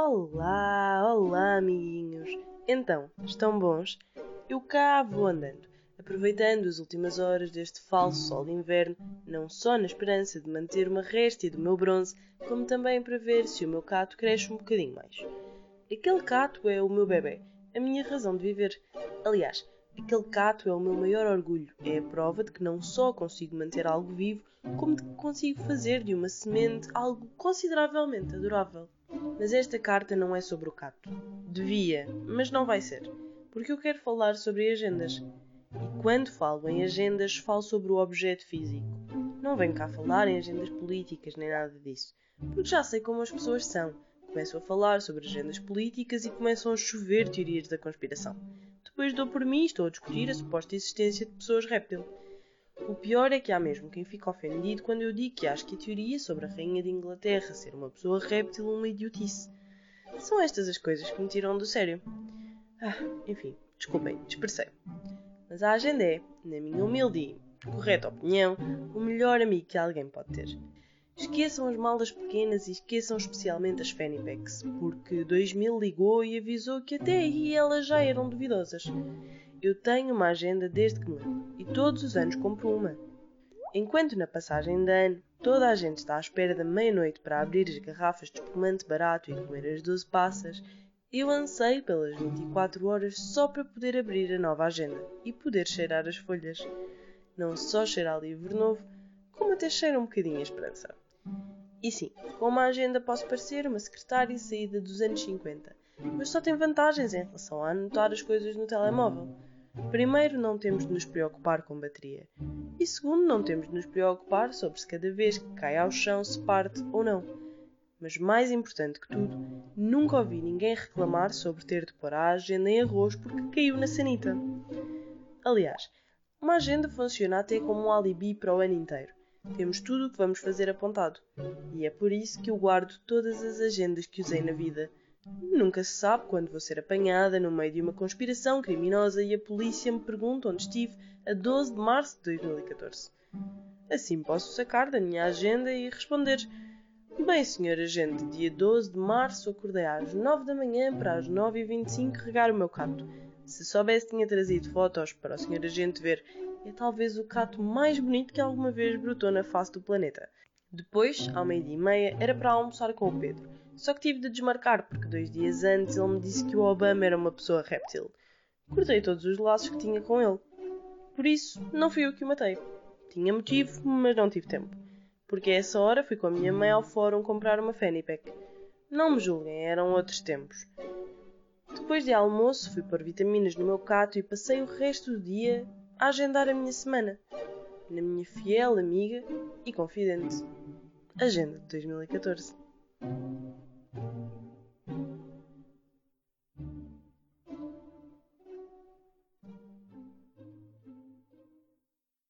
Olá, olá, amiguinhos! Então, estão bons? Eu cá vou andando, aproveitando as últimas horas deste falso sol de inverno, não só na esperança de manter uma réstia do meu bronze, como também para ver se o meu cato cresce um bocadinho mais. Aquele cato é o meu bebê, a minha razão de viver. Aliás, aquele cato é o meu maior orgulho. É a prova de que não só consigo manter algo vivo, como de que consigo fazer de uma semente algo consideravelmente adorável. Mas esta carta não é sobre o cato. Devia, mas não vai ser, porque eu quero falar sobre agendas. E quando falo em agendas, falo sobre o objeto físico. Não venho cá falar em agendas políticas nem nada disso, porque já sei como as pessoas são. Começam a falar sobre agendas políticas e começam a chover teorias da conspiração. Depois dou por mim e estou a discutir a suposta existência de pessoas réptil. O pior é que há mesmo quem fica ofendido quando eu digo que acho que a teoria sobre a Rainha de Inglaterra ser uma pessoa réptil é uma idiotice. São estas as coisas que me tiram do sério. Ah, enfim, desculpem, dispersei. Mas a agenda é, na minha humilde e correta opinião, o melhor amigo que alguém pode ter. Esqueçam as malas pequenas e esqueçam especialmente as fanny packs, porque 2000 ligou e avisou que até aí elas já eram duvidosas. Eu tenho uma agenda desde que me lembro e todos os anos compro uma. Enquanto na passagem de ano toda a gente está à espera da meia-noite para abrir as garrafas de espumante barato e comer as 12 passas, eu anseio pelas 24 horas só para poder abrir a nova agenda e poder cheirar as folhas. Não só cheirar livro novo, como até cheira um bocadinho a esperança. E sim, com uma agenda posso parecer uma secretária saída dos anos 50, mas só tem vantagens em relação a anotar as coisas no telemóvel. Primeiro, não temos de nos preocupar com bateria. E segundo, não temos de nos preocupar sobre se cada vez que cai ao chão se parte ou não. Mas mais importante que tudo, nunca ouvi ninguém reclamar sobre ter de pôr a agenda em arroz porque caiu na sanita. Aliás, uma agenda funciona até como um alibi para o ano inteiro. Temos tudo o que vamos fazer apontado. E é por isso que eu guardo todas as agendas que usei na vida. Nunca se sabe quando vou ser apanhada no meio de uma conspiração criminosa e a polícia me pergunta onde estive a 12 de março de 2014. Assim posso sacar da minha agenda e responder: Bem, senhor agente, dia 12 de março acordei às 9 da manhã para às 9h25 regar o meu cato. Se soubesse, tinha trazido fotos para o senhor agente ver. É talvez o cato mais bonito que alguma vez brotou na face do planeta. Depois, ao meio-dia e meia, era para almoçar com o Pedro. Só que tive de desmarcar porque dois dias antes ele me disse que o Obama era uma pessoa réptil. Cortei todos os laços que tinha com ele. Por isso, não fui eu que o matei. Tinha motivo, mas não tive tempo. Porque a essa hora fui com a minha mãe ao fórum comprar uma fanny pack. Não me julguem, eram outros tempos. Depois de almoço, fui pôr vitaminas no meu cato e passei o resto do dia a agendar a minha semana. Na minha fiel amiga e confidente. Agenda de 2014.